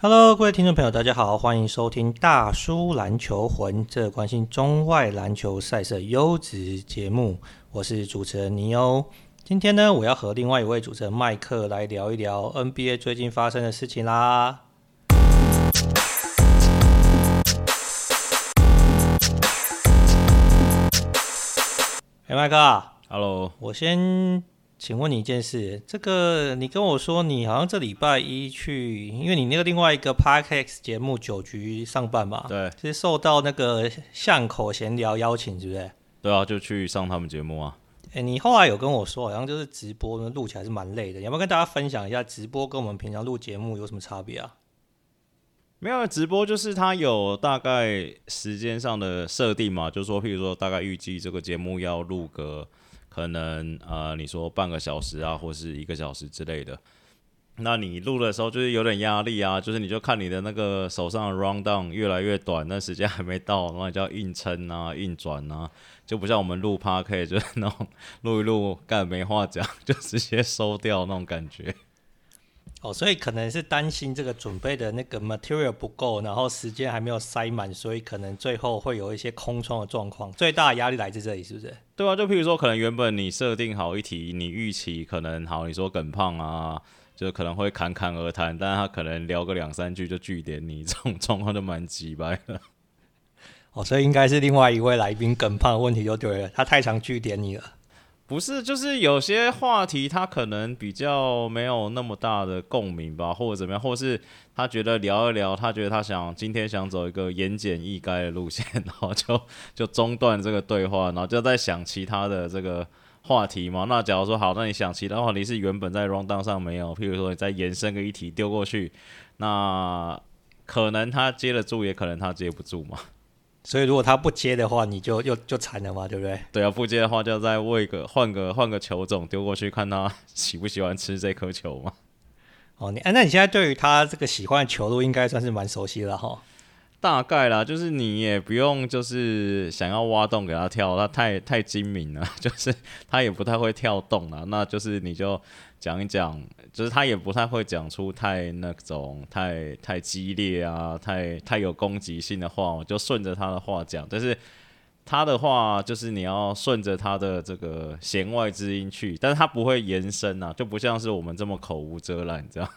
Hello，各位听众朋友，大家好，欢迎收听大叔篮球魂，这个关心中外篮球赛事优质节目。我是主持人尼欧。今天呢，我要和另外一位主持人麦克来聊一聊 NBA 最近发生的事情啦。哎，麦克，Hello，我先。请问你一件事，这个你跟我说你好像这礼拜一去，因为你那个另外一个 Podcast 节目九局上班嘛，对，是受到那个巷口闲聊邀请，是不是？对啊，就去上他们节目啊。哎，你后来有跟我说，好像就是直播录起来是蛮累的，要不要跟大家分享一下直播跟我们平常录节目有什么差别啊？没有，直播就是它有大概时间上的设定嘛，就是说，譬如说大概预计这个节目要录个。可能啊，你说半个小时啊，或是一个小时之类的，那你录的时候就是有点压力啊，就是你就看你的那个手上的 rundown 越来越短，那时间还没到，那你就要硬撑啊，硬转啊，就不像我们录 podcast 就是那种录一录，干没话讲，就直接收掉那种感觉。哦，所以可能是担心这个准备的那个 material 不够，然后时间还没有塞满，所以可能最后会有一些空窗的状况。最大的压力来自这里，是不是？对啊，就譬如说，可能原本你设定好一题，你预期可能好，你说耿胖啊，就可能会侃侃而谈，但是他可能聊个两三句就据点你，这种状况就蛮机掰的。哦，所以应该是另外一位来宾耿胖的问题就对了，他太常据点你了。不是，就是有些话题他可能比较没有那么大的共鸣吧，或者怎么样，或是他觉得聊一聊，他觉得他想今天想走一个言简意赅的路线，然后就 就中断这个对话，然后就在想其他的这个话题嘛。那假如说好，那你想其他话题是原本在 rundown 上没有，譬如说你再延伸个议题丢过去，那可能他接得住，也可能他接不住嘛。所以如果他不接的话，你就又就惨了嘛，对不对？对啊，不接的话就再喂个换个换个球种丢过去，看他 喜不喜欢吃这颗球嘛。哦，你哎，那你现在对于他这个喜欢的球路应该算是蛮熟悉了哈。大概啦，就是你也不用就是想要挖洞给他跳，他太太精明了，就是他也不太会跳洞了，那就是你就。讲一讲，就是他也不太会讲出太那种太太激烈啊，太太有攻击性的话，我就顺着他的话讲。但是他的话就是你要顺着他的这个弦外之音去，但是他不会延伸啊，就不像是我们这么口无遮拦这样。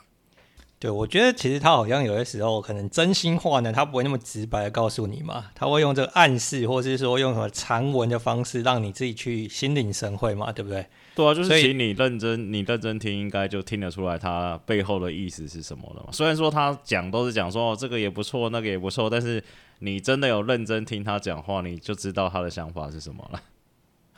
对，我觉得其实他好像有些时候可能真心话呢，他不会那么直白的告诉你嘛，他会用这个暗示，或者是说用什么长文的方式，让你自己去心领神会嘛，对不对？对啊，就是请你认真，你认真听，应该就听得出来他背后的意思是什么了嘛。虽然说他讲都是讲说哦，这个也不错，那个也不错，但是你真的有认真听他讲话，你就知道他的想法是什么了。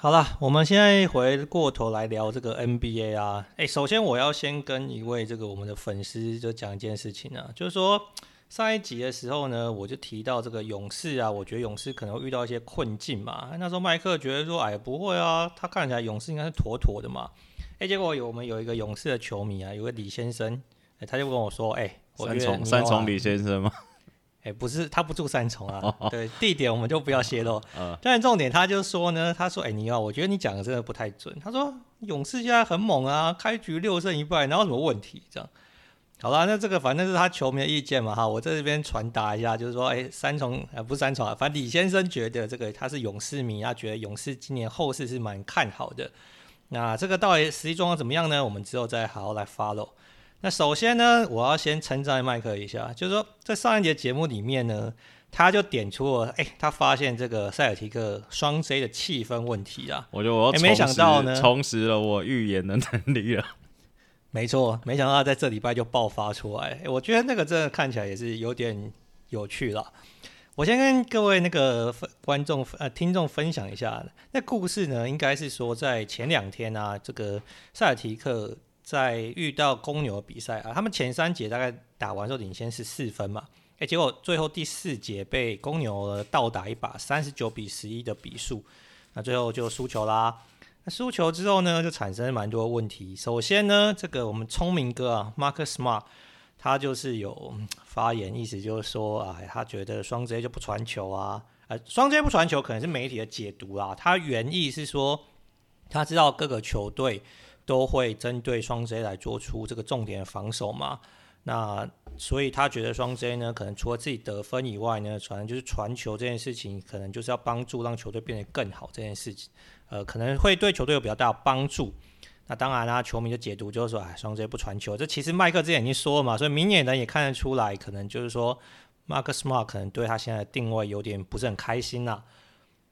好了，我们现在回过头来聊这个 NBA 啊。诶，首先我要先跟一位这个我们的粉丝就讲一件事情啊，就是说。上一集的时候呢，我就提到这个勇士啊，我觉得勇士可能会遇到一些困境嘛。那时候麦克觉得说，哎，不会啊，他看起来勇士应该是妥妥的嘛。哎，结果有我们有一个勇士的球迷啊，有个李先生，哎，他就跟我说，哎，三重三重李先生吗？哎，不是，他不住三重啊。对，地点我们就不要泄露。但是重点，他就说呢，他说，哎，你啊，我觉得你讲的真的不太准。他说勇士现在很猛啊，开局六胜一败，哪有什么问题？这样。好了，那这个反正是他球迷的意见嘛，哈，我在这边传达一下，就是说，哎，三重呃不是三重啊，反正李先生觉得这个他是勇士迷，他觉得勇士今年后市是蛮看好的。那这个到底实际状况怎么样呢？我们之后再好好来 follow。那首先呢，我要先称赞麦克一下，就是说在上一节节目里面呢，他就点出了，哎，他发现这个塞尔提克双 J 的气氛问题啊，我觉得我没想到呢，重拾了我预言的能力了。没错，没想到他在这礼拜就爆发出来。我觉得那个真的看起来也是有点有趣了。我先跟各位那个观众呃听众分享一下，那故事呢，应该是说在前两天啊，这个塞尔提克在遇到公牛比赛啊，他们前三节大概打完之后领先是四分嘛，诶，结果最后第四节被公牛倒打一把三十九比十一的比数，那最后就输球啦。那输球之后呢，就产生蛮多问题。首先呢，这个我们聪明哥啊，Marcus Smart，他就是有发言，意思就是说啊，他觉得双 J 就不传球啊，呃，双 J 不传球可能是媒体的解读啦。他原意是说，他知道各个球队都会针对双 J 来做出这个重点的防守嘛。那所以他觉得双 J 呢，可能除了自己得分以外呢，反正就是传球这件事情，可能就是要帮助让球队变得更好这件事情，呃，可能会对球队有比较大的帮助。那当然啦，球迷的解读就是说，哎，双 J 不传球，这其实麦克之前已经说了嘛，所以明眼人也看得出来，可能就是说，Mark Smart 可能对他现在的定位有点不是很开心呐、啊。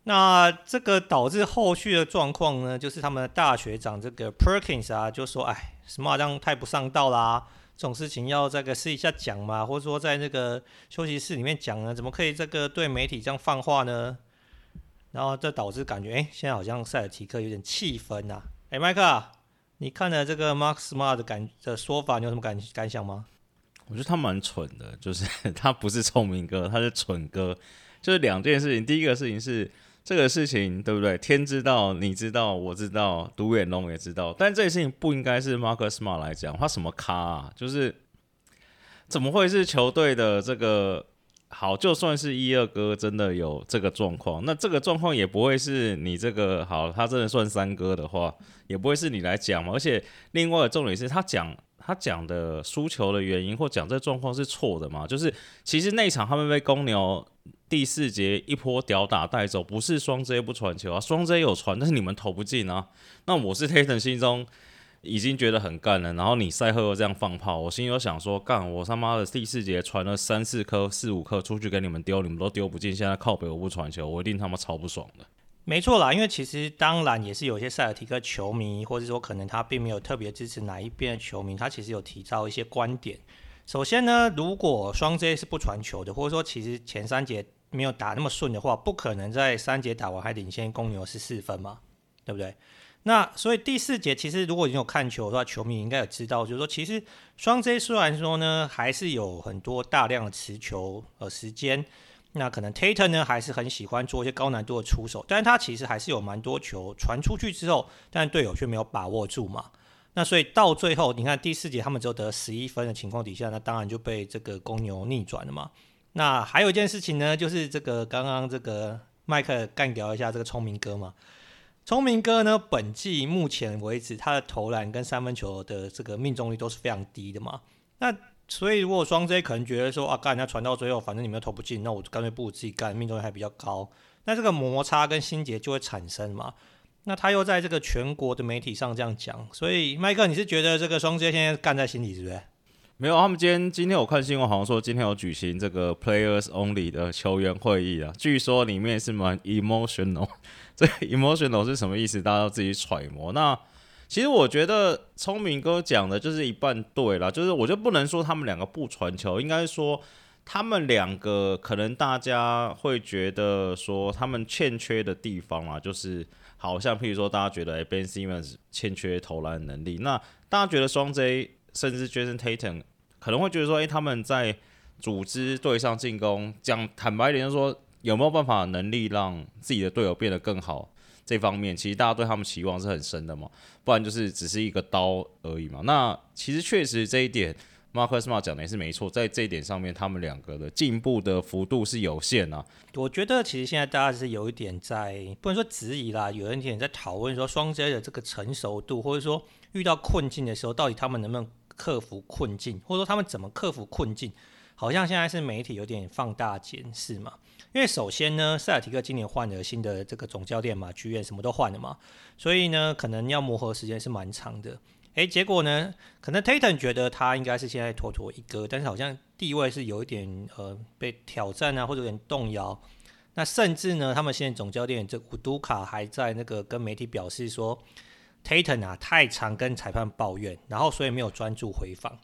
那这个导致后续的状况呢，就是他们的大学长这个 Perkins 啊，就说，哎，Smart 这样太不上道啦，这种事情要这个私底下讲嘛，或者说在那个休息室里面讲呢，怎么可以这个对媒体这样放话呢？然后这导致感觉，哎，现在好像塞尔提克有点气愤呐。哎，麦克。你看了这个 Mark Smart 的感的说法，你有什么感感想吗？我觉得他蛮蠢的，就是 他不是聪明哥，他是蠢哥。就是两件事情，第一个事情是这个事情，对不对？天知道，你知道，我知道，独眼龙也知道，但这件事情不应该是 Mark Smart 来讲，他什么咖啊？就是怎么会是球队的这个？好，就算是一二哥真的有这个状况，那这个状况也不会是你这个好，他真的算三哥的话，也不会是你来讲嘛。而且另外的重点是他讲他讲的输球的原因或讲这状况是错的嘛？就是其实那场他们被公牛第四节一波吊打带走，不是双 J 不传球啊，双 J 有传，但是你们投不进啊。那我是 Tatum 心中。已经觉得很干了，然后你赛后又这样放炮，我心里有想说，干我他妈的第四节传了三四颗、四五颗出去给你们丢，你们都丢不进，现在靠北我不传球，我一定他妈超不爽的。没错啦，因为其实当然也是有些塞尔提克球迷，或者说可能他并没有特别支持哪一边的球迷，他其实有提到一些观点。首先呢，如果双 J 是不传球的，或者说其实前三节没有打那么顺的话，不可能在三节打完还领先公牛十四分嘛，对不对？那所以第四节其实如果你有看球的话，球迷应该有知道，就是说其实双 J 虽然说呢还是有很多大量的持球呃时间，那可能 Tater 呢还是很喜欢做一些高难度的出手，但是他其实还是有蛮多球传出去之后，但队友却没有把握住嘛。那所以到最后你看第四节他们只有得十一分的情况底下，那当然就被这个公牛逆转了嘛。那还有一件事情呢，就是这个刚刚这个麦克干掉一下这个聪明哥嘛。聪明哥呢，本季目前为止他的投篮跟三分球的这个命中率都是非常低的嘛。那所以如果双 J 可能觉得说啊，干人家传到最后，反正你们又投不进，那我干脆不如自己干，命中率还比较高。那这个摩擦跟心结就会产生嘛。那他又在这个全国的媒体上这样讲，所以麦克，你是觉得这个双 J 现在干在心里是不是？没有，他们今天今天我看新闻好像说今天有举行这个 Players Only 的球员会议啊，据说里面是蛮 emotional。这 emotional 是什么意思？大家要自己揣摩。那其实我觉得聪明哥讲的就是一半对啦，就是我就不能说他们两个不传球，应该说他们两个可能大家会觉得说他们欠缺的地方啊，就是好像譬如说大家觉得 Ben Simmons 欠缺投篮能力，那大家觉得双 J 甚至 Jason Tatum 可能会觉得说，诶，他们在组织对上进攻，讲坦白一点就说。有没有办法能力让自己的队友变得更好？这方面其实大家对他们期望是很深的嘛，不然就是只是一个刀而已嘛。那其实确实这一点，Markusma 讲的也是没错，在这一点上面，他们两个的进步的幅度是有限啊。我觉得其实现在大家是有一点在不能说质疑啦，有一点在讨论说双 J 的这个成熟度，或者说遇到困境的时候，到底他们能不能克服困境，或者说他们怎么克服困境？好像现在是媒体有点放大检视嘛。因为首先呢，塞尔提克今年换了新的这个总教练嘛，剧院什么都换了嘛，所以呢，可能要磨合时间是蛮长的。诶，结果呢，可能 Tatum 觉得他应该是现在妥妥一哥，但是好像地位是有一点呃被挑战啊，或者有点动摇。那甚至呢，他们现在总教练这古都卡还在那个跟媒体表示说 taton 啊太常跟裁判抱怨，然后所以没有专注回防。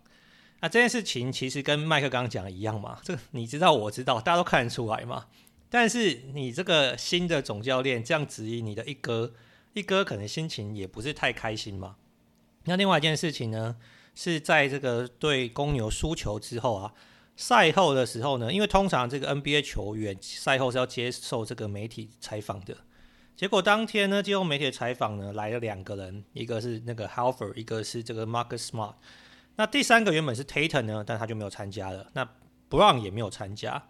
那这件事情其实跟麦克刚刚讲的一样嘛，这个你知道我知道，大家都看得出来嘛。但是你这个新的总教练这样质疑你的一哥，一哥可能心情也不是太开心嘛。那另外一件事情呢，是在这个对公牛输球之后啊，赛后的时候呢，因为通常这个 NBA 球员赛后是要接受这个媒体采访的，结果当天呢接受媒体采访呢来了两个人，一个是那个 Halfer，一个是这个 Marcus Smart。那第三个原本是 Tatum 呢，但他就没有参加了。那 Brown 也没有参加。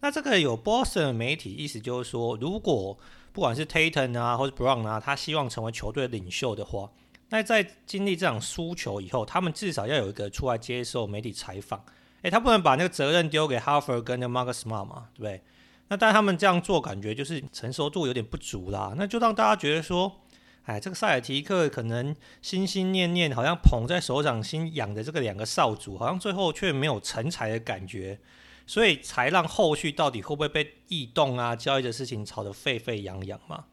那这个有 Boston 的媒体意思就是说，如果不管是 Tatum 啊，或者 Brown 啊，他希望成为球队领袖的话，那在经历这场输球以后，他们至少要有一个出来接受媒体采访。诶，他不能把那个责任丢给哈佛跟那 Marcus Smart 嘛，对不对？那但他们这样做，感觉就是成熟度有点不足啦。那就让大家觉得说，哎，这个塞尔提克可能心心念念，好像捧在手掌心养的这个两个少主，好像最后却没有成才的感觉，所以才让后续到底会不会被异动啊、交易的事情吵得沸沸扬扬嘛。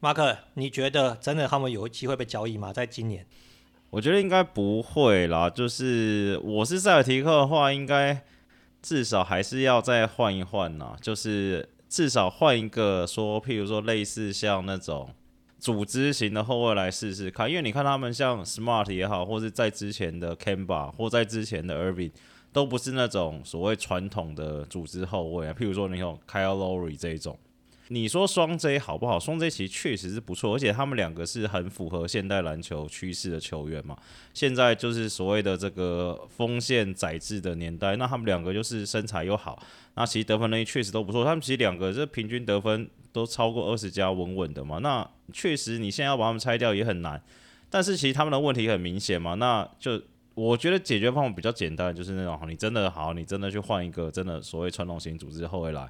马克，你觉得真的他们有机会被交易吗？在今年？我觉得应该不会啦。就是我是塞尔提克的话，应该至少还是要再换一换呐。就是至少换一个说，譬如说类似像那种组织型的后卫来试试看。因为你看他们像 Smart 也好，或是在之前的 Kemba 或在之前的 Irving，都不是那种所谓传统的组织后卫啊。譬如说你有 Kyle Lowry 这一种。你说双 J 好不好？双 J 其实确实是不错，而且他们两个是很符合现代篮球趋势的球员嘛。现在就是所谓的这个锋线宰制的年代，那他们两个就是身材又好，那其实得分能力确实都不错。他们其实两个这平均得分都超过二十加，稳稳的嘛。那确实你现在要把他们拆掉也很难，但是其实他们的问题很明显嘛。那就我觉得解决方法比较简单，就是那种你真的好，你真的去换一个真的所谓传统型组织后卫来。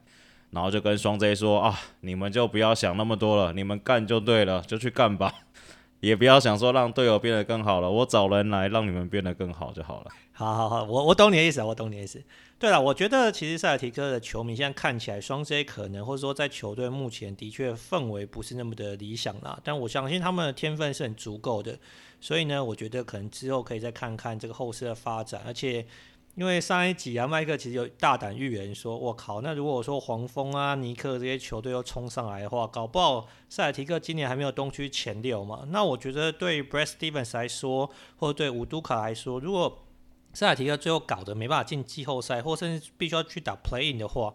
然后就跟双 J 说啊，你们就不要想那么多了，你们干就对了，就去干吧，也不要想说让队友变得更好了，我找人来让你们变得更好就好了。好好好，我我懂你的意思，我懂你的意思。对了，我觉得其实塞尔提克的球迷现在看起来，双 J 可能或者说在球队目前的确氛围不是那么的理想啦，但我相信他们的天分是很足够的，所以呢，我觉得可能之后可以再看看这个后世的发展，而且。因为上一集啊，麦克其实有大胆预言说：“我靠，那如果说黄蜂啊、尼克这些球队又冲上来的话，搞不好塞尔提克今年还没有东区前六嘛。那我觉得对 Brett Stevens 来说，或者对伍都卡来说，如果塞尔提克最后搞得没办法进季后赛，或甚至必须要去打 Play In 的话，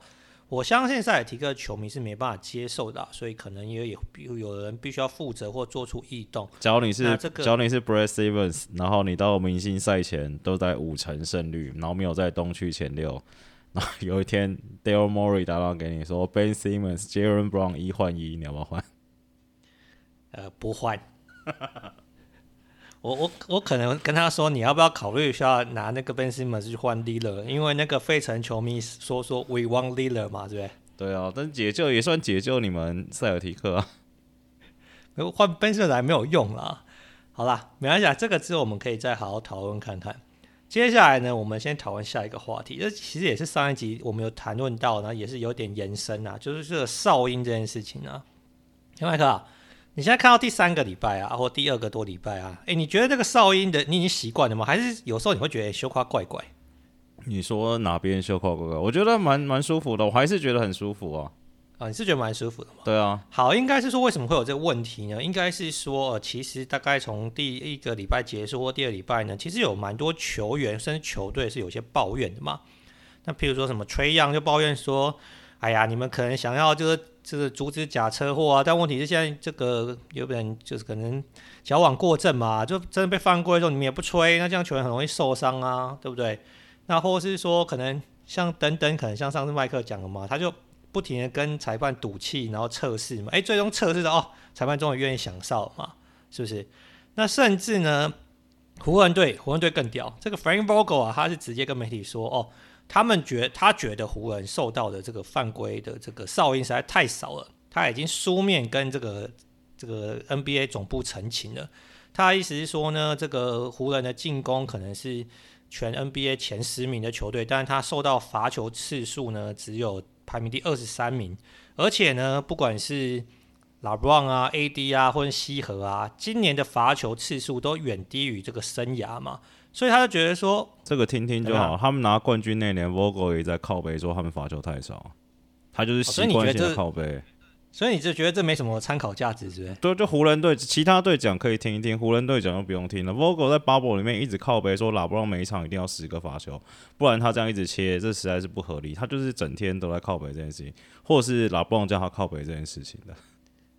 我相信塞尔提克球迷是没办法接受的，所以可能也有有人必须要负责或做出异动。假如你是，这个、假如你是 Brad Stevens，然后你到明星赛前都在五成胜率，然后没有在东区前六，然后 有一天 Dale Morey 打电话给你说 Ben Simmons、Jaylen Brown 一换一，你要不要换？呃，不换。我我我可能跟他说，你要不要考虑一下拿那个 Ben Simmons 去换 Lillard，因为那个费城球迷说说 We want Lillard 嘛，对不对？对啊，但解救也算解救你们塞尔提克啊。换 Ben Simmons 还没有用啦。好啦，没关系啊，这个之后我们可以再好好讨论看看。接下来呢，我们先讨论下一个话题，这其实也是上一集我们有谈论到，然后也是有点延伸啊，就是这个哨音这件事情啊。小麦克啊。你现在看到第三个礼拜啊，或第二个多礼拜啊，诶，你觉得这个哨音的你已经习惯了吗？还是有时候你会觉得羞夸怪怪？你说哪边羞夸怪怪？我觉得蛮蛮舒服的，我还是觉得很舒服啊。啊，你是觉得蛮舒服的吗？对啊。好，应该是说为什么会有这个问题呢？应该是说，呃，其实大概从第一个礼拜结束或第二礼拜呢，其实有蛮多球员甚至球队是有些抱怨的嘛。那譬如说什么 Trae Young 就抱怨说。哎呀，你们可能想要就是就是阻止假车祸啊，但问题是现在这个有点就是可能矫枉过正嘛，就真的被犯规的时候你们也不吹，那这样球员很容易受伤啊，对不对？那或是说可能像等等，可能像上次麦克讲的嘛，他就不停的跟裁判赌气，然后测试嘛，哎，最终测试的哦，裁判终于愿意响哨嘛，是不是？那甚至呢，湖人队湖人队更屌，这个 Frank Vogel 啊，他是直接跟媒体说哦。他们觉他觉得湖人受到的这个犯规的这个哨音实在太少了，他已经书面跟这个这个 NBA 总部澄清了。他的意思是说呢，这个湖人的进攻可能是全 NBA 前十名的球队，但是他受到罚球次数呢只有排名第二十三名，而且呢，不管是 LeBron 啊、AD 啊或者西河啊，今年的罚球次数都远低于这个生涯嘛。所以他就觉得说，这个听听就好。他们拿冠军那年，Vogel 也在靠背说他们罚球太少，他就是习惯性的靠北。所以你就觉得这没什么参考价值，是不是？对，就湖人队其他队讲可以听一听，湖人队讲就不用听了。Vogel 在 Bubble 里面一直靠背说，拉布朗每一场一定要十个罚球，不然他这样一直切，这实在是不合理。他就是整天都在靠北这件事情，或者是拉布朗叫他靠北这件事情的。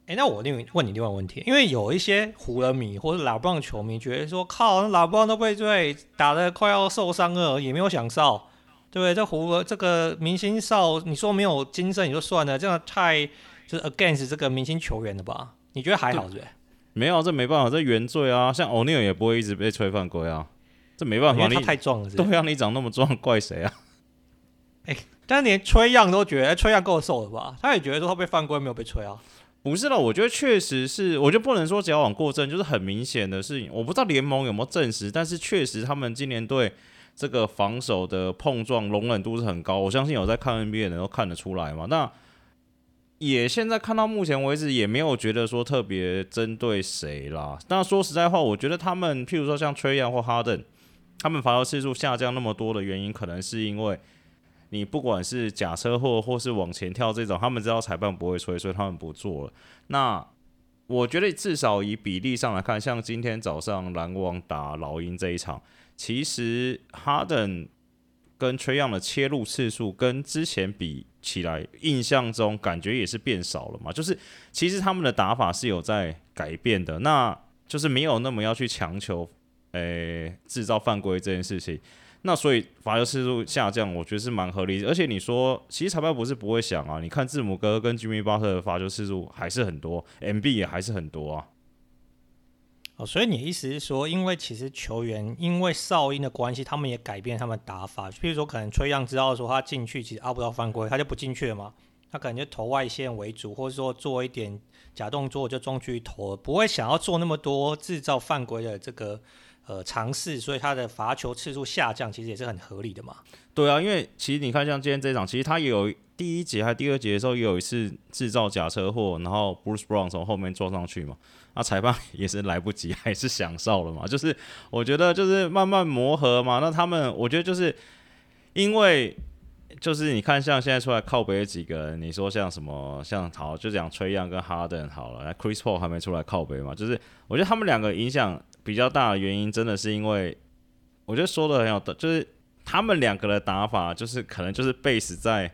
哎、欸，那我另问你另外一个问题，因为有一些湖人迷或者拉布朗球迷觉得说，靠，那拉布朗都被队打得快要受伤了，也没有响哨，对不对？这湖人这个明星哨，你说没有精神也就算了，这样太就是 against 这个明星球员了吧？你觉得还好对不对？没有，这没办法，这原罪啊。像欧尼尔也不会一直被吹犯规啊，这没办法，你太壮了是不是，对啊，你长那么壮，怪谁啊？哎、欸，但连吹样都觉得吹样够瘦了吧？他也觉得说他被犯规没有被吹啊。不是了，我觉得确实是，我就不能说矫枉过正，就是很明显的事情。我不知道联盟有没有证实，但是确实他们今年对这个防守的碰撞容忍度是很高。我相信有在看 NBA 的人都看得出来嘛。那也现在看到目前为止也没有觉得说特别针对谁啦。但说实在话，我觉得他们譬如说像 Trae Young 或哈登他们防守次数下降那么多的原因，可能是因为你不管是假车祸或是往前跳这种，他们知道裁判不会吹，所以他们不做了。那我觉得至少以比例上来看，像今天早上篮网打老鹰这一场，其实哈登跟崔样的切入次数跟之前比起来，印象中感觉也是变少了嘛。就是其实他们的打法是有在改变的，那就是没有那么要去强求，诶、制造犯规这件事情。那所以罚球次数下降，我觉得是蛮合理的。而且你说，其实裁判不是不会想啊，你看字母哥跟吉米巴特的罚球次数还是很多，MB 也还是很多啊。哦，所以你意思是说，因为其实球员因为哨音的关系，他们也改变他们打法。譬如说，可能崔样知道说他进去其实拗不到犯规，他就不进去了嘛。他可能就投外线为主，或者说做一点假动作就中距投，不会想要做那么多制造犯规的这个呃尝试。所以他的罚球次数下降，其实也是很合理的嘛。对啊，因为其实你看，像今天这场，其实他也有第一节还第二节的时候，也有一次制造假车祸，然后 Bruce Brown 从后面撞上去嘛。那裁判 也是来不及，还是响哨了嘛？就是我觉得就是慢慢磨合嘛。那他们我觉得就是因为就是你看像现在出来靠北的几个人，你说像什么像好就讲 Trae Young 跟 Harden 好了，那 Chris Paul 还没出来靠北嘛？就是我觉得他们两个影响比较大的原因，真的是因为我觉得说的很有道，就是他们两个的打法就是可能就是 base 在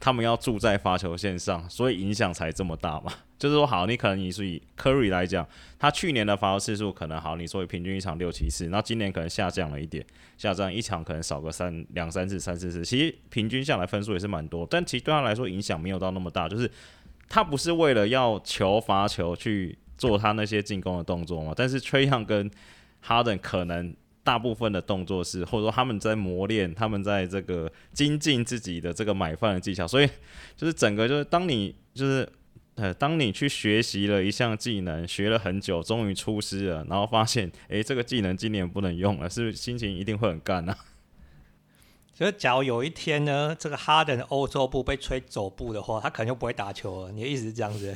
他们要住在罚球线上，所以影响才这么大嘛。就是说，好，你可能你是以 Curry 来讲，他去年的罚球次数可能好，你说平均一场六七次，那今年可能下降了一点，下降一场可能少个三两三次、三四次，其实平均下来分数也是蛮多，但其实对他来说影响没有到那么大，就是他不是为了要求罚球去做他那些进攻的动作嘛，但是 Trae Young 跟 Harden 可能大部分的动作是，或者说他们在磨练，他们在这个精进自己的这个买饭的技巧，所以就是整个就是当你就是。呃，当你去学习了一项技能，学了很久，终于出师了，然后发现，诶，这个技能今年不能用了，是不是心情一定会很干啊？所以，假如有一天呢，这个哈登的欧洲步被吹走步的话，他可能就不会打球了。你的意思是这样子？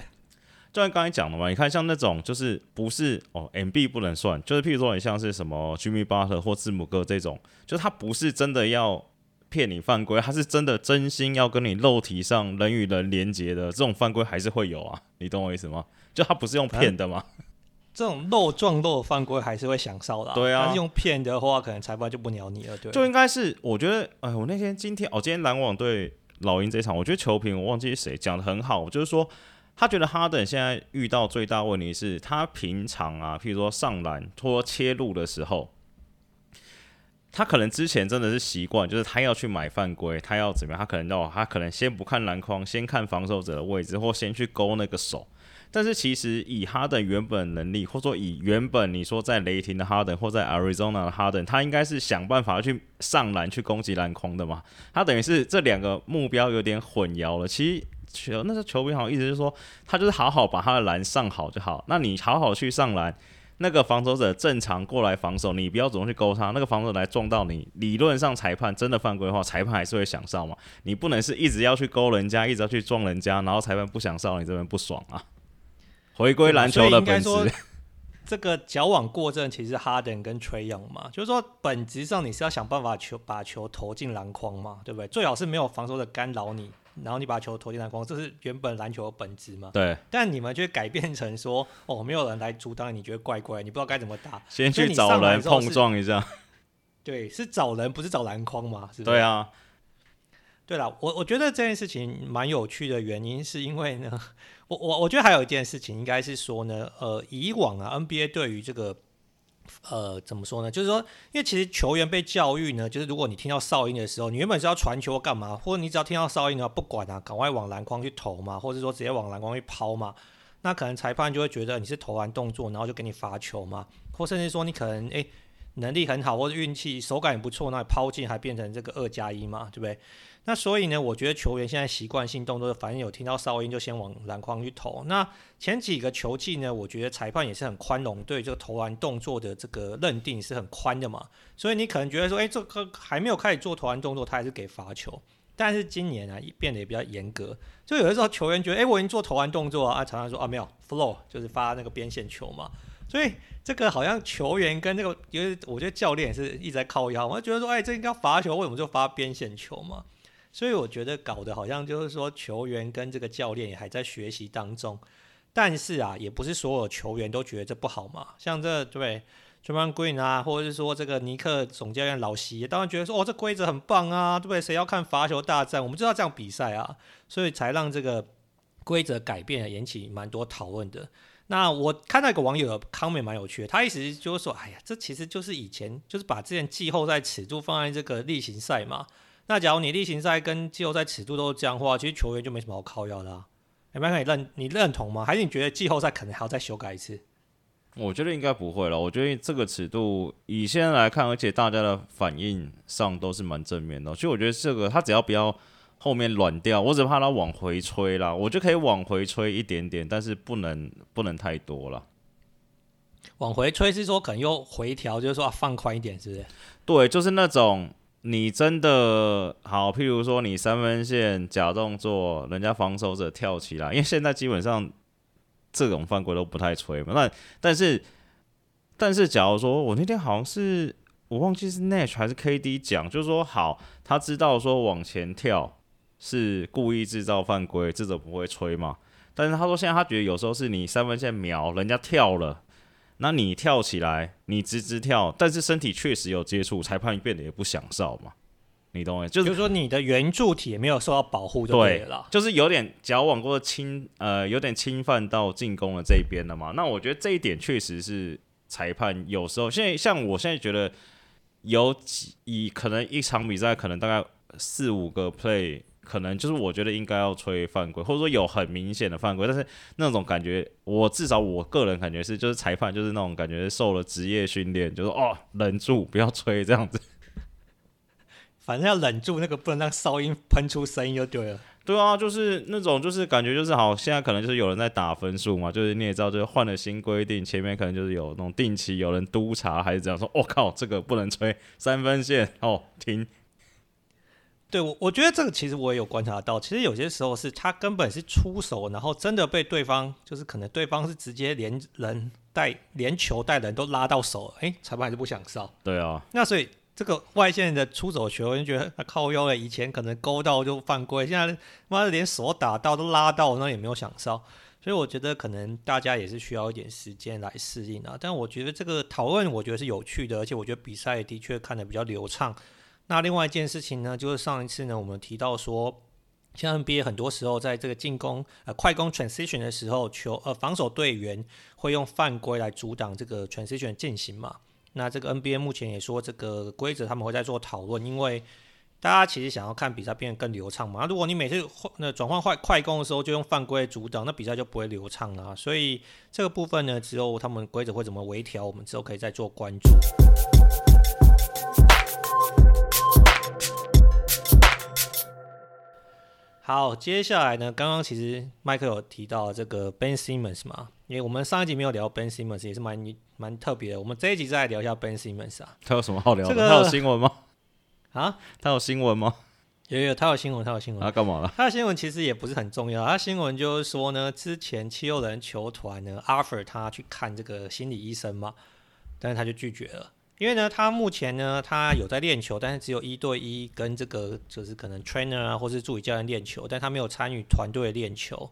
就像刚才讲的嘛，你看像那种就是不是哦，MB 不能算，就是譬如说你像是什么 Jimmy Butler 或字母哥这种，就他不是真的要。骗你犯规，他是真的真心要跟你肉体上人与人连接的，这种犯规还是会有啊，你懂我意思吗？就他不是用骗的吗？这种肉撞肉的犯规还是会响哨的，对啊。但是用骗的话，可能裁判就不鸟你了，对。就应该是，我觉得，哎，我那天今天哦，今天篮网对老鹰这场，我觉得球评我忘记是谁讲的很好，就是说他觉得哈登现在遇到最大问题是他平常啊，譬如说上篮或切入的时候。他可能之前真的是习惯，就是他要去买犯规，他要怎么样？他可能要，他可能先不看篮筐，先看防守者的位置，或先去勾那个手。但是其实以哈登原本能力，或者说以原本你说在雷霆的哈登，或在 Arizona 的哈登，他应该是想办法去上篮去攻击篮筐的嘛。他等于是这两个目标有点混淆了。其实球那时候球评好像意思是说，他就是好好把他的篮上好就好。那你好好去上篮。那个防守者正常过来防守，你不要主动去勾他。那个防守来撞到你，理论上裁判真的犯规的话，裁判还是会想哨嘛。你不能是一直要去勾人家，一直要去撞人家，然后裁判不想哨，你这边不爽啊。回归篮球的本质。这个矫枉过正，其实哈登跟 Trae Young 嘛，就是说本质上你是要想办法球把球投进篮筐嘛，对不对？最好是没有防守者干扰你。然后你把球投进篮筐，这是原本篮球的本质嘛？对。但你们却改变成说，哦，没有人来阻挡你，觉得怪怪，你不知道该怎么打。先去找人碰撞一下。对，是找人，不是找篮筐嘛？是不是？对啊。对了，我我觉得这件事情蛮有趣的原因，是因为呢，我我我觉得还有一件事情，应该是说呢，呃，以往啊，NBA 对于这个。呃，怎么说呢？就是说，因为其实球员被教育呢，就是如果你听到哨音的时候，你原本是要传球干嘛，或者你只要听到哨音的话，不管啊，赶快往篮筐去投嘛，或者说直接往篮筐去抛嘛。那可能裁判就会觉得你是投篮动作，然后就给你罚球嘛，或甚至说你可能诶、能力很好，或者运气手感也不错，那抛进还变成这个二加一嘛，对不对？那所以呢，我觉得球员现在习惯性动作，反正有听到哨音就先往篮筐去投。那前几个球季呢，我觉得裁判也是很宽容，对这个投篮动作的这个认定是很宽的嘛。所以你可能觉得说，哎，这个还没有开始做投篮动作，他还是给罚球。但是今年啊，变得也比较严格，就有的时候球员觉得，哎，我已经做投篮动作啊，常常说啊，没有 flow，就是发那个边线球嘛。所以这个好像球员跟那个，因为我觉得教练也是一直在靠腰，我就觉得说，哎，这应该罚球，为什么就发边线球嘛？所以我觉得搞得好像就是说，球员跟这个教练也还在学习当中，但是啊，也不是所有球员都觉得这不好嘛。像这对 Draymond Green 啊，或者是说这个尼克总教练老西，当然觉得说哦，这规则很棒啊，对不对？谁要看罚球大战？我们就要这样比赛啊，所以才让这个规则改变，引起蛮多讨论的。那我看到一个网友的 comment 蛮有趣的，他意思就是说，哎呀，这其实就是以前就是把之前季后赛尺度放在这个例行赛嘛。那假如你例行赛跟季后赛尺度都是这样的话，其实球员就没什么好靠要的啊。有没有可以认你认同吗？还是你觉得季后赛可能还要再修改一次？我觉得应该不会了。我觉得这个尺度以现在来看，而且大家的反应上都是蛮正面的。所以我觉得这个他只要不要后面软掉，我只怕他往回吹啦，我就可以往回吹一点点，但是不能不能太多了。往回吹是说可能又回调，就是说、啊、放宽一点，是不是？对，就是那种。你真的好，譬如说你三分线假动作，人家防守者跳起来，因为现在基本上这种犯规都不太吹嘛。那但是但是，假如说我那天好像是我忘记是 Nash 还是 KD 讲，就是说好，他知道说往前跳是故意制造犯规，这种不会吹嘛。但是他说现在他觉得有时候是你三分线瞄人家跳了。那你跳起来，你直直跳，但是身体确实有接触，裁判变得也不享受嘛，你懂吗？就是、就是说你的圆柱体也没有受到保护，对了，就是有点矫枉过侵，呃，有点侵犯到进攻的这一边了嘛。那我觉得这一点确实是裁判有时候，现在像我现在觉得有几以可能一场比赛可能大概四五个 play。可能就是我觉得应该要吹犯规，或者说有很明显的犯规，但是那种感觉，我至少我个人感觉是，就是裁判就是那种感觉受了职业训练，就是哦，忍住不要吹这样子，反正要忍住那个不能让哨音喷出声音就对了。对啊，就是那种就是感觉就是好，现在可能就是有人在打分数嘛，就是你也知道，就是换了新规定，前面可能就是有那种定期有人督查还是怎样说，我、哦、靠，这个不能吹三分线哦，停。对，我我觉得这个其实我也有观察到，其实有些时候是他根本是出手，然后真的被对方，就是可能对方是直接连人带连球带人都拉到手，哎，裁判还是不想哨。对啊，那所以这个外线的出手球，我就觉得他靠腰了，以前可能勾到就犯规，现在妈的连手打到都拉到，那也没有想哨。所以我觉得可能大家也是需要一点时间来适应啊。但我觉得这个讨论我觉得是有趣的，而且我觉得比赛的确看得比较流畅。那另外一件事情呢，就是上一次呢，我们提到说，像 NBA 很多时候在这个进攻呃快攻 transition 的时候，球呃防守队员会用犯规来阻挡这个 transition 进行嘛。那这个 NBA 目前也说这个规则他们会在做讨论，因为大家其实想要看比赛变得更流畅嘛。那如果你每次换那转换快快攻的时候就用犯规阻挡，那比赛就不会流畅了。所以这个部分呢，只有他们规则会怎么微调，我们之后可以再做关注。好，接下来呢，刚刚其实麦克有提到这个 Ben Simmons 嘛，因为我们上一集没有聊 Ben Simmons，也是蛮蛮特别的。我们这一集再来聊一下 Ben Simmons 啊。他有什么好聊的？这个、他有新闻吗？啊？他有新闻吗？有有，他有新闻，他有新闻。他干嘛了？他的新闻其实也不是很重要。他新闻就是说呢，之前七六人球团呢 offer 他去看这个心理医生嘛，但是他就拒绝了。因为呢，他目前呢，他有在练球，但是只有一对一跟这个就是可能 trainer 啊，或是助理教练练球，但他没有参与团队练球。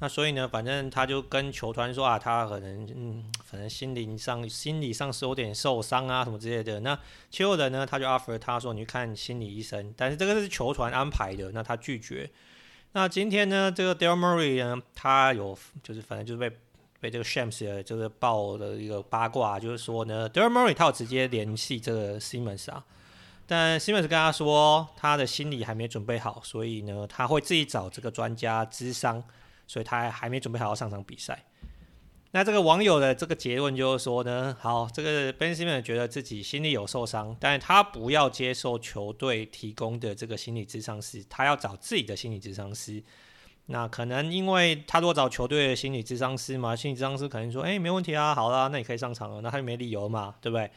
那所以呢，反正他就跟球团说啊，他可能嗯，反正心灵上、心理上是有点受伤啊，什么之类的。那七六人呢，他就 offer 他说你去看心理医生，但是这个是球团安排的，那他拒绝。那今天呢，这个 Daryl Morey 呢，他有就是反正就是被。被这个 Shams 就是报的一个八卦，就是说呢，Daryl Morey 他有直接联系这个 Simmons 啊，但 Simmons 跟他说他的心理还没准备好，所以呢，他会自己找这个专家咨商。所以他还没准备好要上场比赛。那这个网友的这个结论就是说呢，好，这个 Ben Simmons 觉得自己心里有受伤，但是他不要接受球队提供的这个心理咨商师，他要找自己的心理咨商师。那可能因为他如果找球队的心理智商师嘛，心理智商师可能说，哎，没问题啊，好啦，那你可以上场了，那他就没理由嘛，对不对？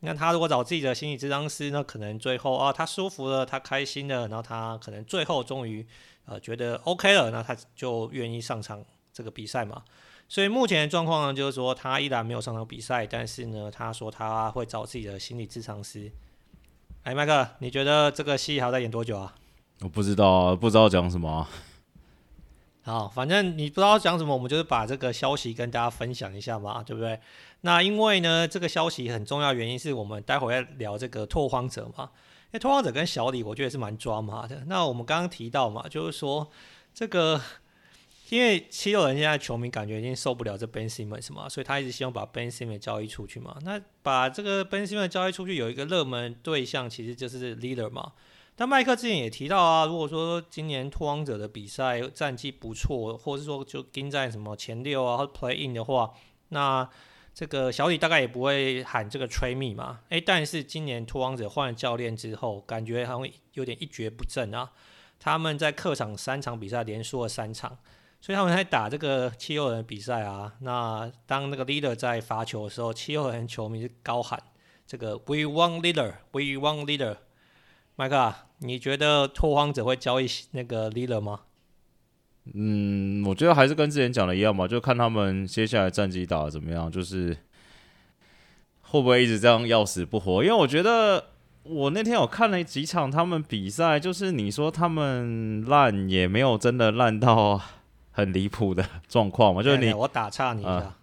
那他如果找自己的心理智商师，那可能最后啊，他舒服了，他开心了，然后他可能最后终于呃觉得 OK 了，那他就愿意上场这个比赛嘛。所以目前的状况呢，就是说他依然没有上场比赛，但是呢，他说他会找自己的心理智商师。哎，麦克，你觉得这个戏还要再演多久啊？我不知道，不知道讲什么。好，反正你不知道讲什么，我们就是把这个消息跟大家分享一下嘛，对不对？那因为呢，这个消息很重要，原因是我们待会要聊这个拓荒者嘛。因为拓荒者跟小李，我觉得是蛮抓马的。那我们刚刚提到嘛，就是说这个。因为七六人现在球迷感觉已经受不了这 Ben Simmons 嘛，所以他一直希望把 Ben Simmons 交易出去嘛。那把这个 Ben Simmons 交易出去，有一个热门对象其实就是 Lillard 嘛。但麦克之前也提到啊，如果说今年拓荒者的比赛战绩不错，或者是说就盯在什么前六啊或 Play In 的话，那这个小李大概也不会喊这个 Trade Me 嘛。诶，但是今年拓荒者换了教练之后，感觉好像有点一蹶不振啊。他们在客场三场比赛连输了三场。所以他们在打这个七六人比赛啊，那当那个 leader 在罚球的时候，七六人球迷是高喊这个 We want leader, We want leader。麦克啊，你觉得拓荒者会交易那个 Lillard 吗？嗯，我觉得还是跟之前讲的一样吧，就看他们接下来战绩打的怎么样，就是会不会一直这样要死不活。因为我觉得我那天有看了几场他们比赛，就是你说他们烂也没有真的烂到。很离谱的状况嘛，就是你我打岔你一下，呃、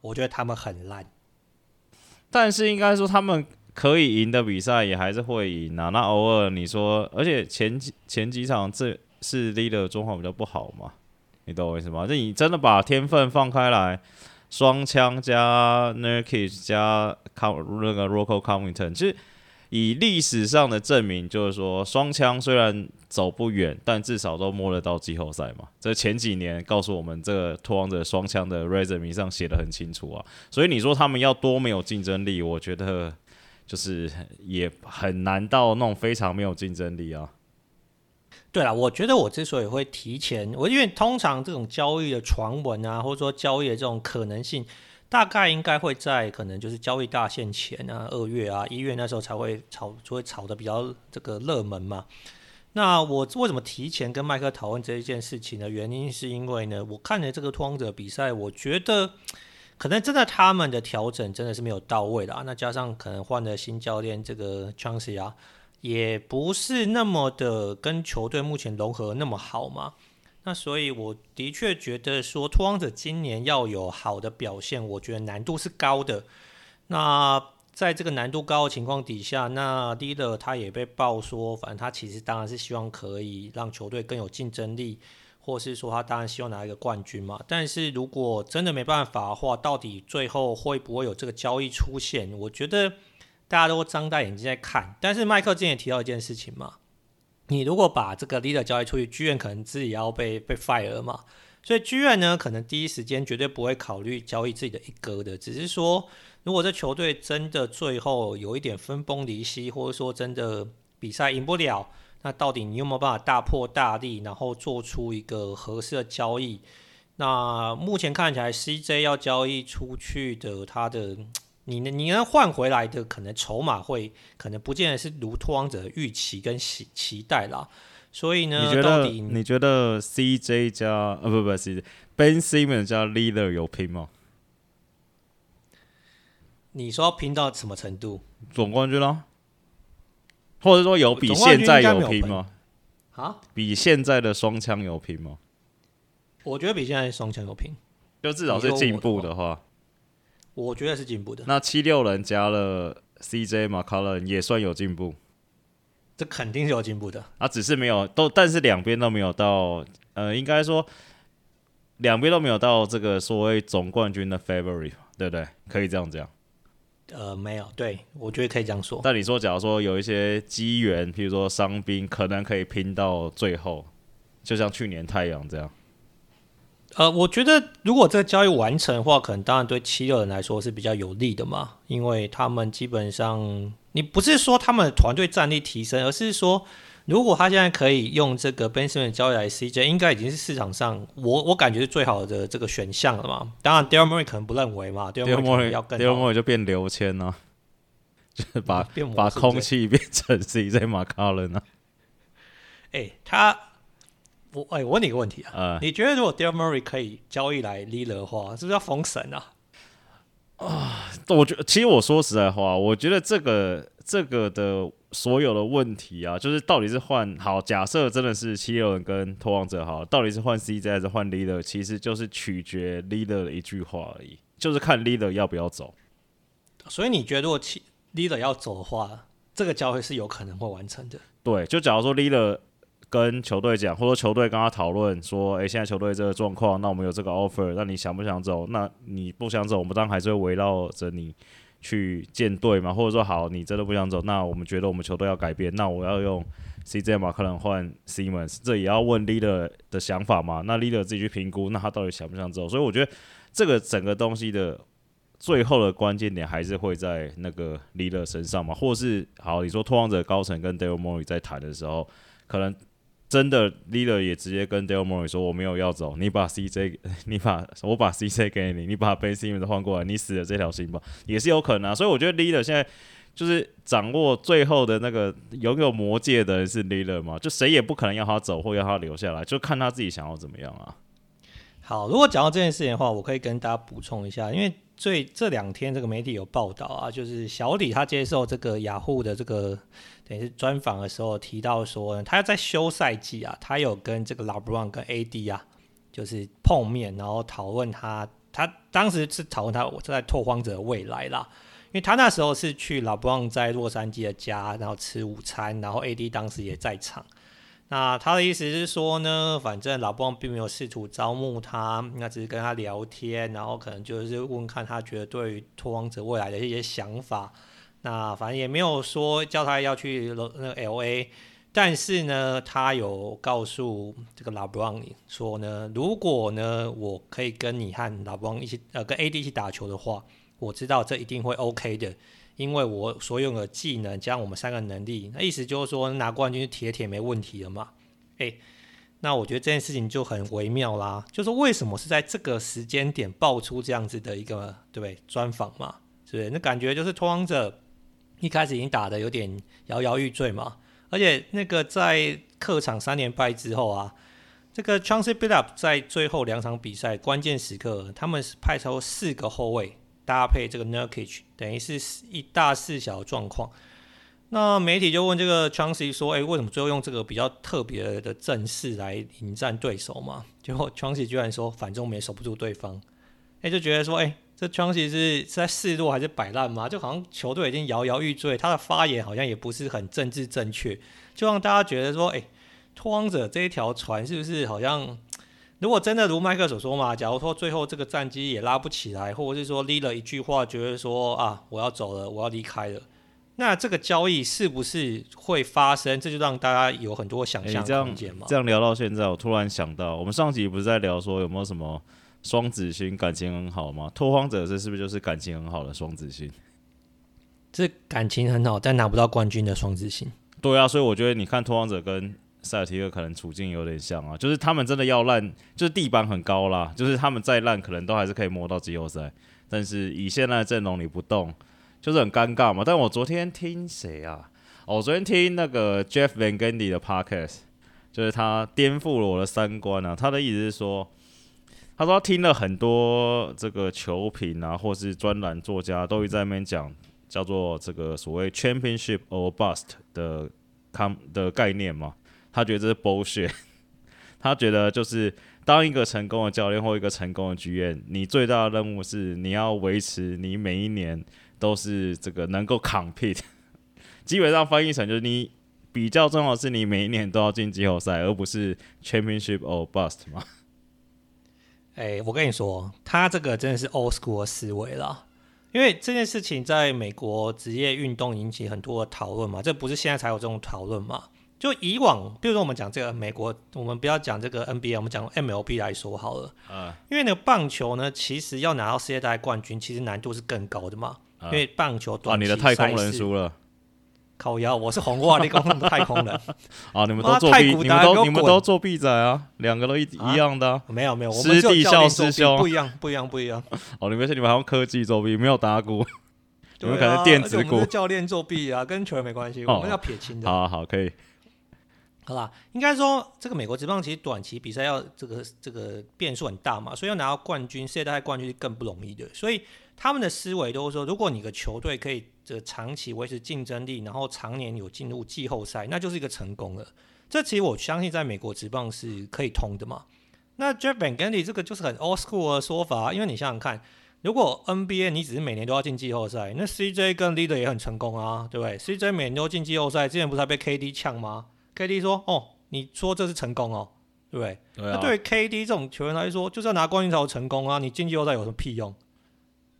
我觉得他们很烂，但是应该说他们可以赢的比赛也还是会赢啊。那偶尔你说，而且前几前几场这是 Lillard 状况比较不好嘛，你懂我意思吗？就你真的把天分放开来，双枪加 Nurkic 加康那个 Rocco Covington 其实。以历史上的证明，就是说双枪虽然走不远，但至少都摸得到季后赛嘛。这前几年告诉我们，这个拓荒者双枪的 resume 上写的很清楚啊。所以你说他们要多没有竞争力，我觉得就是也很难到那种非常没有竞争力啊。对了，我觉得我之所以会提前，我因为通常这种交易的传闻啊，或者说交易的这种可能性。大概应该会在可能就是交易大限前啊，二月啊，一月那时候才会炒，就会炒得比较这个热门嘛。那我为什么提前跟麦克讨论这一件事情呢？原因是因为呢，我看了这个拓荒者比赛，我觉得可能真的他们的调整真的是没有到位啦。那加上可能换了新教练这个 Chance 啊，也不是那么的跟球队目前融合那么好嘛。那所以我的确觉得说，拓荒者今年要有好的表现，我觉得难度是高的。那在这个难度高的情况底下，那 Lillard 他也被爆说，反正他其实当然是希望可以让球队更有竞争力，或是说他当然希望拿一个冠军嘛。但是如果真的没办法的话，到底最后会不会有这个交易出现？我觉得大家都张大眼睛在看。但是麦克之前也提到一件事情嘛。你如果把这个 leader 交易出去，剧院可能自己要被被 fire 嘛，所以剧院呢，可能第一时间绝对不会考虑交易自己的一哥的，只是说，如果这球队真的最后有一点分崩离析，或者说真的比赛赢不了，那到底你有没有办法大破大立，然后做出一个合适的交易？那目前看起来 CJ 要交易出去的，他的。你呢？你能换回来的可能筹码会可能不见得是如拓荒者的预期跟期期待啦，所以呢，你觉得到你觉得 CJ 加呃、啊、不不 CJ Ben Simmons 加 Lillard 有拼吗？你说拼到什么程度？总冠军啊？或者说有比现在有拼吗？啊？比现在的双枪有拼吗？我觉得比现在双枪有拼，就至少是进步的话。我觉得是进步的。那七六人加了 CJ McCollum 也算有进步，这肯定是有进步的。啊，只是没有都，但是两边都没有到，呃，应该说两边都没有到这个所谓总冠军的 favorite，对不对？可以这样讲。呃，没有，对，我觉得可以这样说。但你说，假如说有一些机缘，譬如说伤兵，可能可以拼到最后，就像去年太阳这样。呃，我觉得如果这个交易完成的话，可能当然对七六人来说是比较有利的嘛，因为他们基本上，你不是说他们团队战力提升，而是说。如果他现在可以用这个 Ben Simmons 交易来 CJ，应该已经是市场上我我感觉是最好的这个选项了嘛。当然，Daryl Morey 可能不认为嘛，Daryl Morey 要更 Daryl Morey 就变刘谦了，就是把把空气变成 CJ McCollum 呢。哎、欸，他我哎、欸，我问你一个问题啊，呃、你觉得如果 Daryl Morey 可以交易来 Lillard 的话，是不是要封神啊？啊，我觉得其实我说实在话，我觉得这个这个的。所有的问题啊，就是到底是换好，假设真的是七六人跟拓王者好，到底是换 CJ 还是换 Lillard，其实就是取决 Lillard 的一句话而已，就是看 Lillard 要不要走。所以你觉得如果七 Lillard 要走的话，这个交易是有可能会完成的？对，就假如说 Lillard 跟球队讲，或者说球队跟他讨论说，哎、欸，现在球队这个状况，那我们有这个 offer，那你想不想走？那你不想走，我们当然还是会围绕着你。去建队嘛，或者说好，你真的不想走，那我们觉得我们球队要改变，那我要用 CJ 马克伦换 Simmons，这也要问 Leader 的想法嘛？那 Leader 自己去评估，那他到底想不想走？所以我觉得这个整个东西的最后的关键点还是会在那个 Leader 身上嘛，或是好，你说拓荒者高层跟 Daryl Morey 在谈的时候，可能。真的，leader 也直接跟 Daryl Morey 说：“我没有要走，你把 CJ，你把我把 CJ 给你，你把 Ben Simmons 换过来，你死了这条心吧，也是有可能啊。”所以我觉得 leader 现在就是掌握最后的那个拥有魔戒的人是 leader 嘛，就谁也不可能要他走或要他留下来，就看他自己想要怎么样啊。好，如果讲到这件事情的话，我可以跟大家补充一下，因为最这两天这个媒体有报道啊，就是小李他接受这个雅虎的这个。等于是专访的时候提到说呢，他在休赛季啊，他有跟这个 LeBron 跟 AD 啊，就是碰面，然后讨论他，他当时是讨论他我在拓荒者的未来啦，因为他那时候是去 LeBron 在洛杉矶的家，然后吃午餐，然后 AD 当时也在场。那他的意思是说呢，反正 LeBron 并没有试图招募他，那只是跟他聊天，然后可能就是问看他觉得对于拓荒者未来的一些想法。那反正也没有说叫他要去那个 LA，但是呢，他有告诉这个 LeBron 说呢，如果呢我可以跟你和 LeBron 一起呃跟 AD 一起打球的话，我知道这一定会 OK 的，因为我所有的技能加上我们三个能力，那意思就是说拿冠军铁铁没问题了嘛。诶，那我觉得这件事情就很微妙啦，就是为什么是在这个时间点爆出这样子的一个对不对专访嘛？是不是？那感觉就是拓荒者。一开始已经打得有点摇摇欲坠嘛，而且那个在客场三连败之后啊，这个 Chancey Billup 在最后两场比赛关键时刻，他们是派出四个后卫搭配这个 Nurkic，等于是一大四小的状况。那媒体就问这个 Chauncey 说：“哎，为什么最后用这个比较特别的阵势来迎战对手嘛？”结果 Chauncey 居然说：“反正我们也守不住对方。”哎，就觉得说：“哎。”这枪其实是在示弱还是摆烂吗？就好像球队已经摇摇欲坠，他的发言好像也不是很政治正确，就让大家觉得说，哎，拓荒者这一条船是不是好像，如果真的如麦克所说嘛，假如说最后这个战绩也拉不起来，或者是说立了一句话，觉得说啊，我要走了，我要离开了，那这个交易是不是会发生？这就让大家有很多想象空间嘛。这样聊到现在，我突然想到，我们上集不是在聊说有没有什么？双子星感情很好吗？拓荒者这是不是就是感情很好的双子星？这感情很好，但拿不到冠军的双子星。对啊，所以我觉得你看拓荒者跟塞尔提克可能处境有点像啊，就是他们真的要烂，就是地板很高啦，就是他们再烂可能都还是可以摸到季后赛，但是以现在的阵容你不动，就是很尴尬嘛。但我昨天听谁啊？哦，我昨天听那个 Jeff Van Gundy 的 Podcast，就是他颠覆了我的三观啊。他的意思是说。他说他听了很多这个球评啊，或是专栏作家都会在那边讲，叫做这个所谓 “championship or bust” 的 com 的概念嘛。他觉得这是 bullshit。他觉得就是当一个成功的教练或一个成功的剧院你最大的任务是你要维持你每一年都是这个能够 compete。基本上翻译成就是你比较重要的是你每一年都要进季后赛，而不是 championship or bust 嘛。哎、我跟你说，他这个真的是 old school 的思维了，因为这件事情在美国职业运动引起很多的讨论嘛，这不是现在才有这种讨论嘛？就以往，比如说我们讲这个美国，我们不要讲这个 NBA，我们讲 MLB 来说好了。啊，因为那个棒球呢，其实要拿到世界大赛冠军，其实难度是更高的嘛。啊、因为棒球短期，啊，你的太空人输了。靠腰，我是红袜，你讲太空人。啊，你们都作弊，你们都你们都作弊仔啊，两个都一一样的、啊。没有没有，我们师弟笑师兄不一样不一样不一样。哦，你们是你们还用科技作弊，没有打鼓。你们可能电子鼓。教练作弊啊，跟球员没关系，我们要撇清的。好好可以。好啦，应该说这个美国职棒其实短期比赛要这个这个变数很大嘛，所以要拿到冠军，世界大赛冠军是更不容易的。所以他们的思维都是说，如果你的球队可以这长期维持竞争力，然后常年有进入季后赛，那就是一个成功了。这其实我相信在美国职棒是可以通的嘛。那 Jeff Van Gundy 这个就是很 old school 的说法，因为你想想看，如果 NBA 你只是每年都要进季后赛，那 CJ 跟 Leader 也很成功啊，对不对？CJ 每年都进季后赛，之前不是还被 KD 呛吗？KD 说：“哦，你说这是成功哦，对不对？对啊、那对于 KD 这种球员来说，就是要拿冠军才有成功啊！你进季后赛有什么屁用？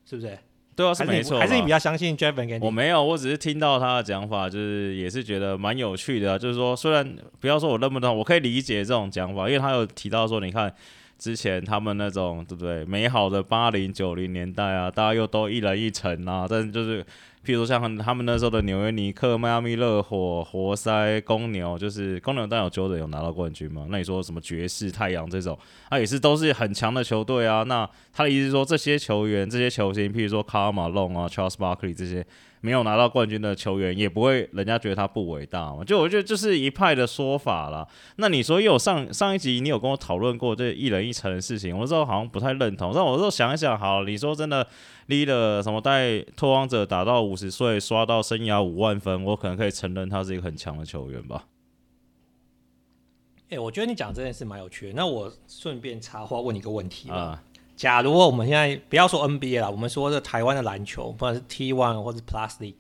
是不是？对啊，是没错。还是你比较相信 Jeff Van Gundy？我没有，我只是听到他的讲法，就是也是觉得蛮有趣的、啊。就是说，虽然不要说我认不认，我可以理解这种讲法，因为他有提到说，你看之前他们那种对不对？美好的八零九零年代啊，大家又都一人一城啊，但是就是。”譬如说像他们那时候的纽约尼克、迈阿密热火、活塞、公牛，就是公牛当然有 Jordan 有拿到冠军嘛？那你说什么爵士、太阳这种，他、啊、也是都是很强的球队啊。那他的意思是说，这些球员、这些球星，譬如说卡马龙啊、Charles Barkley 这些。没有拿到冠军的球员，也不会人家觉得他不伟大嘛？就我觉得就是一派的说法啦。那你说，又有上上一集你有跟我讨论过这一人一城的事情，我那时候好像不太认同。但我说想一想，好，你说真的，Lillard 什么带拓荒者打到五十岁，刷到生涯五万分，我可能可以承认他是一个很强的球员吧。哎、欸，我觉得你讲这件事蛮有趣的。那我顺便插话问你一个问题吧。啊假如我们现在不要说 NBA 了，我们说这台湾的篮球，不管是 T One 或是 Plus League，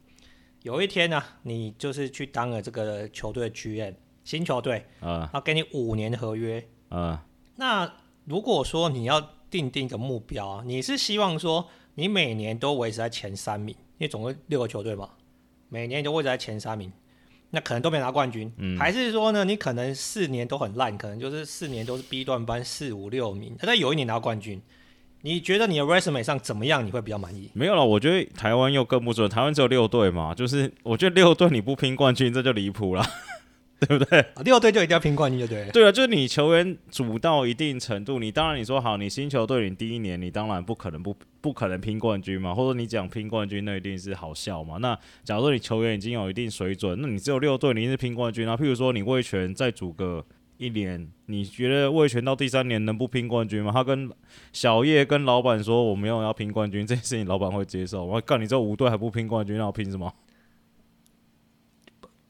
有一天呢、啊，你就是去当了这个球队的 GM，新球队，啊，要给你五年的合约，啊，那如果说你要定定一个目标啊，你是希望说你每年都维持在前三名，因为总共六个球队嘛，每年都维持在前三名，那可能都没拿冠军，嗯，还是说呢，你可能四年都很烂，可能就是四年都是 B 段班四五六名，但有一年拿冠军。你觉得你的 resume 上怎么样？你会比较满意？没有了，我觉得台湾又更不准。台湾只有六队嘛，就是我觉得六队你不拼冠军，这就离谱了，对不对？啊、六队就一定要拼冠军，就对。对啊，就是你球员组到一定程度，你当然你说好，你新球队你第一年你当然不可能不不可能拼冠军嘛，或者你讲拼冠军那一定是好笑嘛。那假如说你球员已经有一定水准，那你只有六队，你是拼冠军啊。譬如说你味全再组个。一年，你觉得魏全到第三年能不拼冠军吗？他跟小叶跟老板说，我没有要拼冠军，这件事情老板会接受？我告诉你，这五队还不拼冠军，那我拼什么？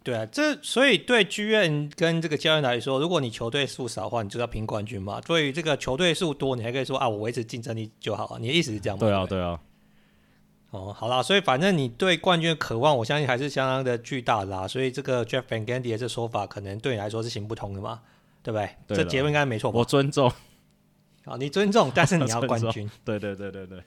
对啊，这所以对剧院跟这个教练来说，如果你球队数少的话，你就要拼冠军嘛。对于这个球队数多，你还可以说啊，我维持竞争力就好。你的意思是这样吗？对啊，对啊。哦，好啦，所以反正你对冠军的渴望，我相信还是相当的巨大的啦。所以这个 Jeff Van Gundy 的这说法，可能对你来说是行不通的嘛。对不对？对这结论应该没错吧？我尊重。好，你尊重，但是你要冠军。对对对对对。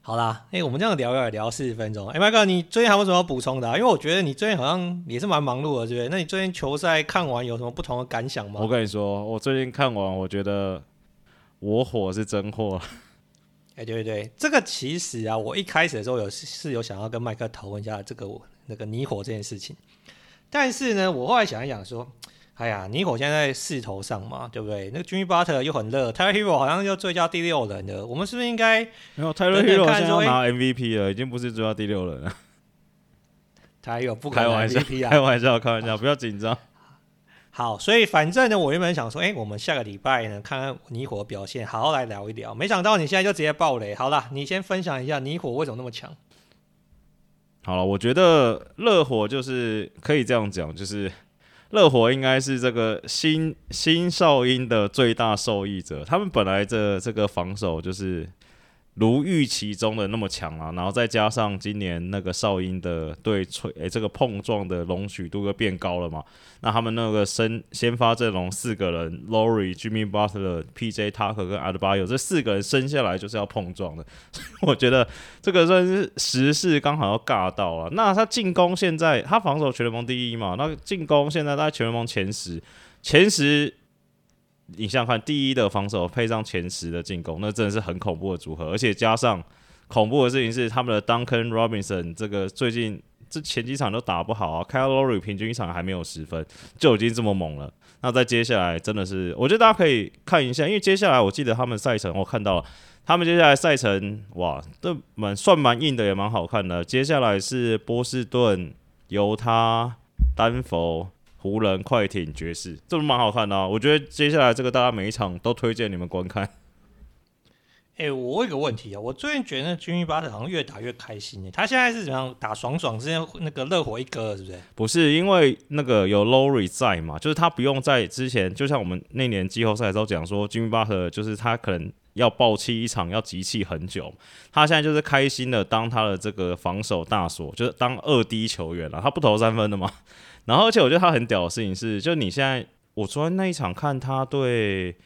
好啦，哎，我们这样聊要聊四十分钟。哎，麦克，你最近还有什么要补充的啊？因为我觉得你最近好像也是蛮忙碌的，对不对？那你最近球赛看完有什么不同的感想吗？我跟你说，我最近看完，我觉得我火是真火。哎，对对对，这个其实啊，我一开始的时候有是有想要跟麦克讨论一下这个那个你火这件事情，但是呢，我后来想一想说。哎呀，尼火现在在势头上嘛，对不对？那个 Jimmy Butler 又很热，Tyler Herro 好像又最佳第六人了。我们是不是应该没有 Tyler Herro 现在要拿 MVP 了？已经不是最佳第六人了。他有不开玩笑，开玩笑，开玩笑，不要紧张。好，所以反正呢，我原本想说，哎，我们下个礼拜呢，看看尼火表现，好好来聊一聊。没想到你现在就直接爆雷。好了，你先分享一下尼火为什么那么强。好了，我觉得热火就是可以这样讲，就是。热火应该是这个新新哨音的最大受益者。他们本来这这个防守就是如预期中的那么强啊，然后再加上今年那个哨音的对吹，诶，这个碰撞的容许度又变高了嘛，那他们那个先先发阵容四个人，Lowry、Jimmy Butler、PJ Tucker 跟 a d b a y o 这四个人生下来就是要碰撞的，所 以我觉得这个算是时势刚好要尬到了。那他进攻现在他防守全联盟第一嘛，那进攻现在在全联盟前十，前十。你想想看，第一的防守配上前十的进攻，那真的是很恐怖的组合。而且加上恐怖的事情是，他们的 Duncan Robinson 这个最近这前几场都打不好啊。k y l o r y 平均一场还没有十分，就已经这么猛了。那在接下来真的是，我觉得大家可以看一下，因为接下来我记得他们赛程我看到了，他们接下来赛程哇，都蛮算蛮硬的，也蛮好看的。接下来是波士顿、犹他、丹佛。湖人、快艇、爵士，这不蛮好看的啊！我觉得接下来这个大家每一场都推荐你们观看。哎、欸，我问一个问题啊，我最近觉得 Jimmy Butler 好像越打越开心耶，他现在是怎样打爽爽，之前那个热火一哥是不是？不是，因为那个有 Lowry 在嘛，就是他不用在之前，就像我们那年季后赛的时候讲说，Jimmy Butler 就是他可能要爆气一场，要集气很久，他现在就是开心的当他的这个防守大锁，就是当二 D 球员了，他不投三分的嘛。然后，而且我觉得他很屌的事情是，就你现在，我昨天那一场看他对，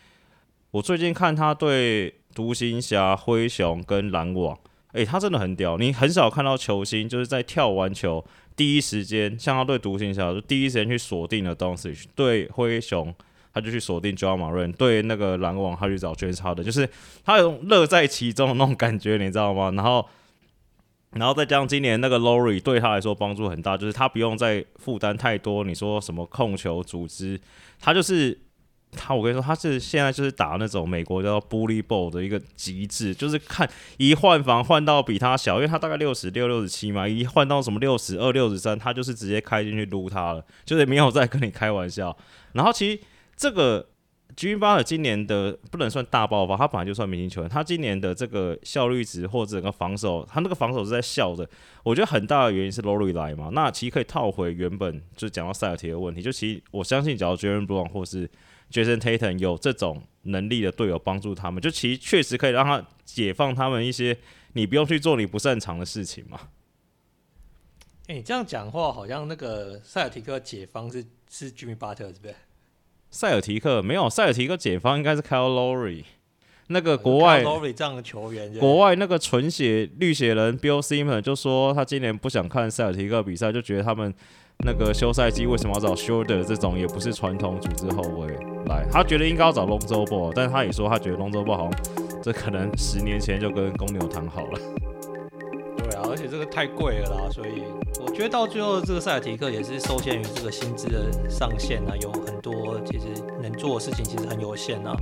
我最近看他对独行侠、灰熊跟篮网，诶，他真的很屌。你很少看到球星就是在跳完球第一时间，像他对独行侠就第一时间去锁定了东西，对灰熊他就去锁定 Ja Morant，对那个篮网他去找 James Harden，就是他有乐在其中的那种感觉，你知道吗？然后。然后再加上今年那个 Lory 对他来说帮助很大，就是他不用再负担太多。你说什么控球组织，他就是他。我跟你说，他是现在就是打那种美国叫 Bully Ball 的一个极致，就是看一换防换到比他小，因为他大概六十六、六十七嘛，一换到什么六十二、六十三，他就是直接开进去撸他了，就是没有在跟你开玩笑。然后其实这个。Jimmy Butler 今年的不能算大爆发，他本来就算明星球员。他今年的这个效率值或者整个防守，他那个防守是在笑的。我觉得很大的原因是 Lory 来嘛。那其实可以套回原本就讲到塞尔提的问题，就其实我相信，只要 Jaylen Brown 或是 Jason Tatum 有这种能力的队友帮助他们，就其实确实可以让他解放他们一些你不用去做你不擅长的事情嘛。哎、你这样讲话好像那个塞尔提克解放是是 Jimmy Butler 对不对？塞尔提克没有，塞尔提克解放应该是 Kyle Lowry，那个国外 Lowry 这样的球员，国外那个纯血绿血人 Bill Simmons 就说他今年不想看塞尔提克比赛，就觉得他们那个休赛季为什么要找 Schroeder 这种也不是传统组织后卫。来，他觉得应该要找 Lonzo Ball，但是他也说他觉得 Lonzo Ball 好像这可能十年前就跟公牛谈好了。且这个太贵了啦，所以我觉得到最后这个塞尔提克也是受限于这个薪资的上限啊，有很多其实能做的事情其实很有限啊。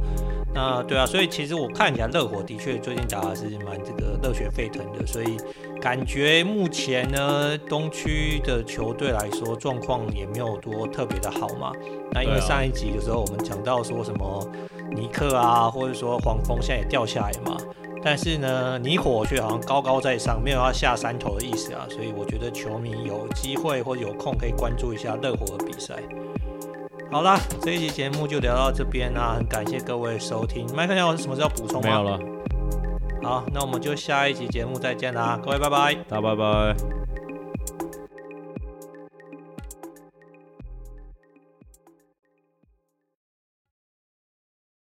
那对啊，所以其实我看起来热火的确最近打的是蛮这个热血沸腾的，所以感觉目前呢东区的球队来说状况也没有多特别的好嘛。那因为上一集的时候我们讲到说什么尼克啊，或者说黄蜂现在也掉下来嘛。但是呢，你火却好像高高在上，没有要下山头的意思啊，所以我觉得球迷有机会或者有空可以关注一下热火的比赛。好啦，这一期节目就聊到这边啊，很感谢各位收听。麦克，你有什么事要补充吗？没有了。好，那我们就下一集节目再见啦，各位拜拜。大家拜拜。